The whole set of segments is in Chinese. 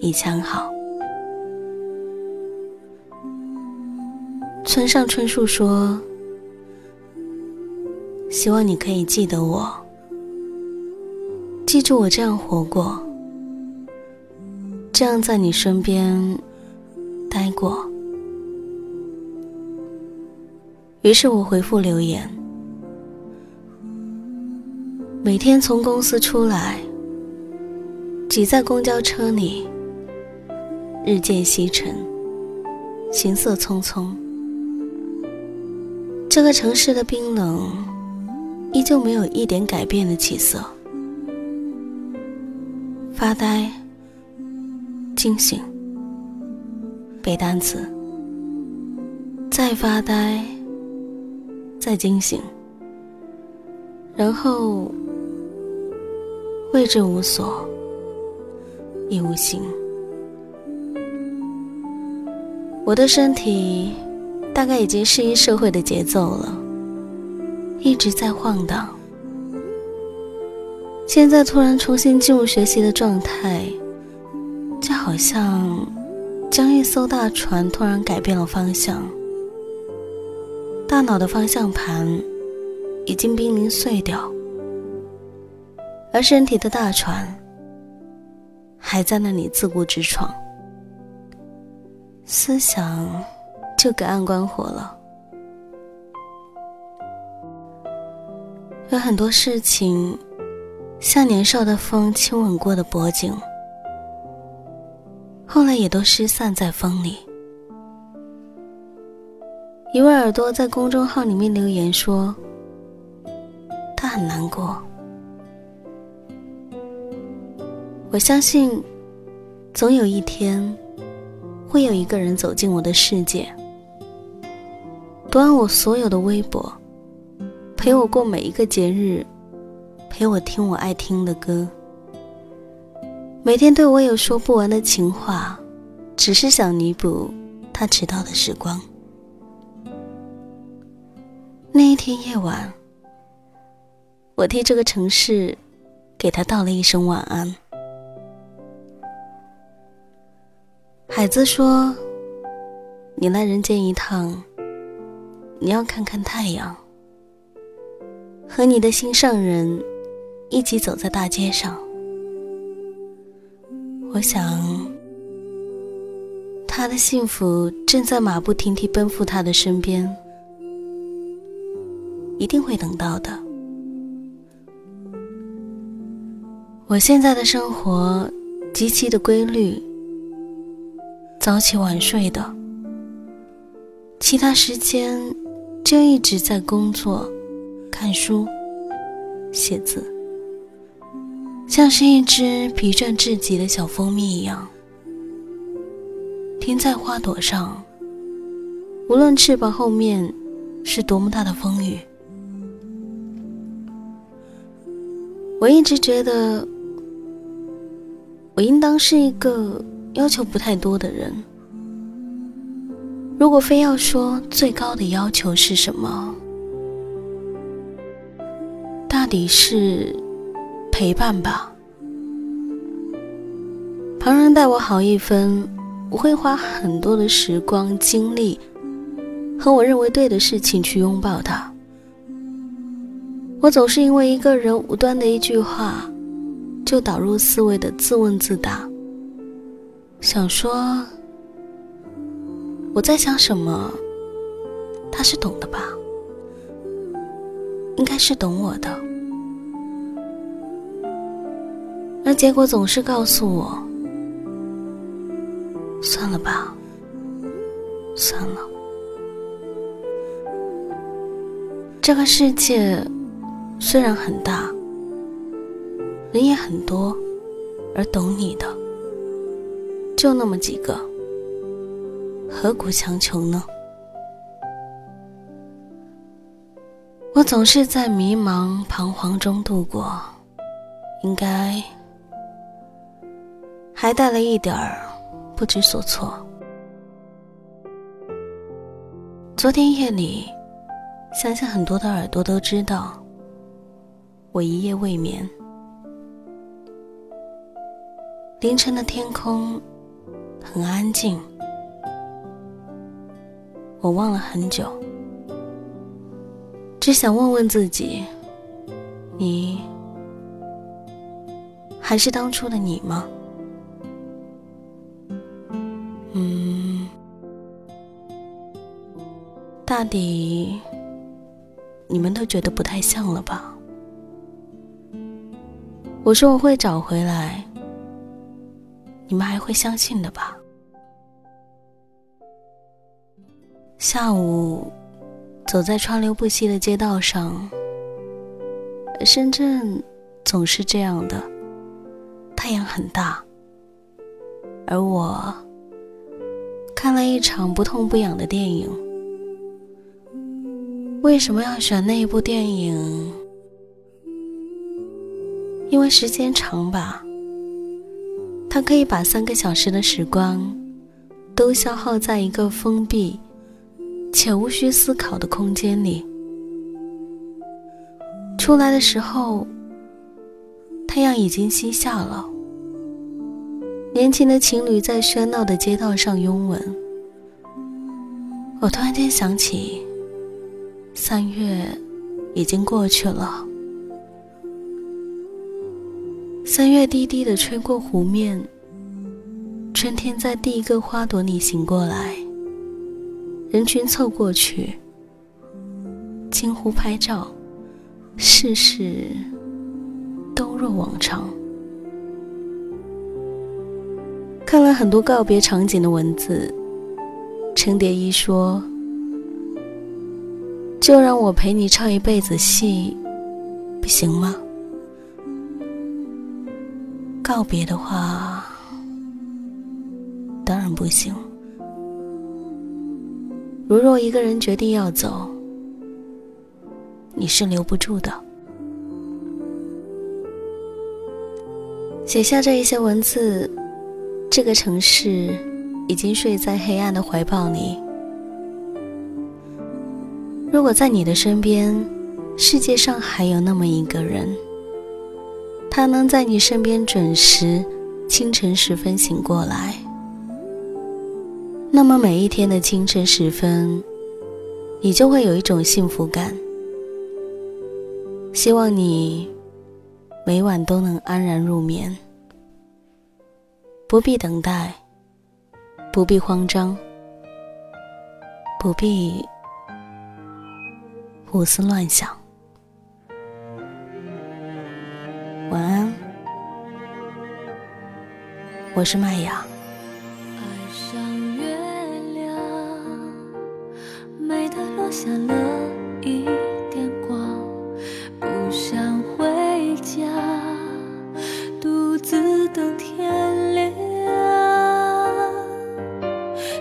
一枪好。村上春树说：“希望你可以记得我，记住我这样活过，这样在你身边待过。”于是我回复留言：“每天从公司出来，挤在公交车里。”日渐西沉，行色匆匆。这个城市的冰冷，依旧没有一点改变的起色。发呆，惊醒，背单词，再发呆，再惊醒，然后位置无所，亦无形。我的身体大概已经适应社会的节奏了，一直在晃荡。现在突然重新进入学习的状态，就好像将一艘大船突然改变了方向，大脑的方向盘已经濒临碎掉，而身体的大船还在那里自顾自闯。思想就隔岸观火了，有很多事情像年少的风亲吻过的脖颈，后来也都失散在风里。一位耳朵在公众号里面留言说，他很难过。我相信，总有一天。会有一个人走进我的世界，读完我所有的微博，陪我过每一个节日，陪我听我爱听的歌，每天对我有说不完的情话，只是想弥补他迟到的时光。那一天夜晚，我替这个城市给他道了一声晚安。海子说：“你来人间一趟，你要看看太阳，和你的心上人一起走在大街上。我想，他的幸福正在马不停蹄奔赴他的身边。一定会等到的。我现在的生活极其的规律，早起晚睡的，其他时间就一直在工作、看书、写字，像是一只疲倦至极的小蜂蜜一样，停在花朵上。无论翅膀后面是多么大的风雨，我一直觉得我应当是一个要求不太多的人。如果非要说最高的要求是什么，大抵是陪伴吧。旁人待我好一分，我会花很多的时光精力。和我认为对的事情去拥抱他。我总是因为一个人无端的一句话，就导入思维的自问自答，想说我在想什么，他是懂的吧？应该是懂我的，而结果总是告诉我，算了吧，算了。这个世界虽然很大，人也很多，而懂你的就那么几个，何苦强求呢？我总是在迷茫彷徨中度过，应该还带了一点儿不知所措。昨天夜里。相信很多的耳朵都知道，我一夜未眠。凌晨的天空很安静，我望了很久，只想问问自己：你还是当初的你吗？嗯，大抵。你们都觉得不太像了吧？我说我会找回来，你们还会相信的吧？下午走在川流不息的街道上，深圳总是这样的，太阳很大，而我看了一场不痛不痒的电影。为什么要选那一部电影？因为时间长吧，他可以把三个小时的时光都消耗在一个封闭且无需思考的空间里。出来的时候，太阳已经西下了，年轻的情侣在喧闹的街道上拥吻。我突然间想起。三月已经过去了，三月低低的吹过湖面，春天在第一个花朵里醒过来，人群凑过去，惊呼拍照，事事都若往常。看了很多告别场景的文字，程蝶衣说。就让我陪你唱一辈子戏，不行吗？告别的话，当然不行。如若一个人决定要走，你是留不住的。写下这一些文字，这个城市已经睡在黑暗的怀抱里。如果在你的身边，世界上还有那么一个人，他能在你身边准时清晨时分醒过来，那么每一天的清晨时分，你就会有一种幸福感。希望你每晚都能安然入眠，不必等待，不必慌张，不必。胡思乱想。我是麦芽。爱上月亮，美得落下了一点光，不想回家，独自等天亮。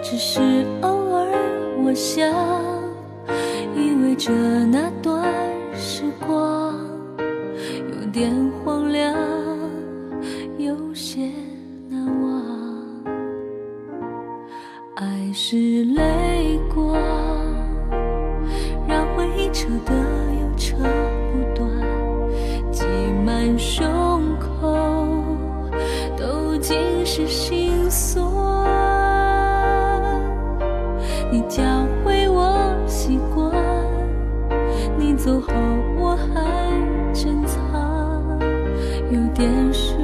只是偶尔我想，依偎着那段时光，有点荒凉，有些难忘。爱是泪光，让回忆扯得又扯不断，挤满胸口，都尽是心酸。你教会我习惯，你走后我还珍藏，有点失。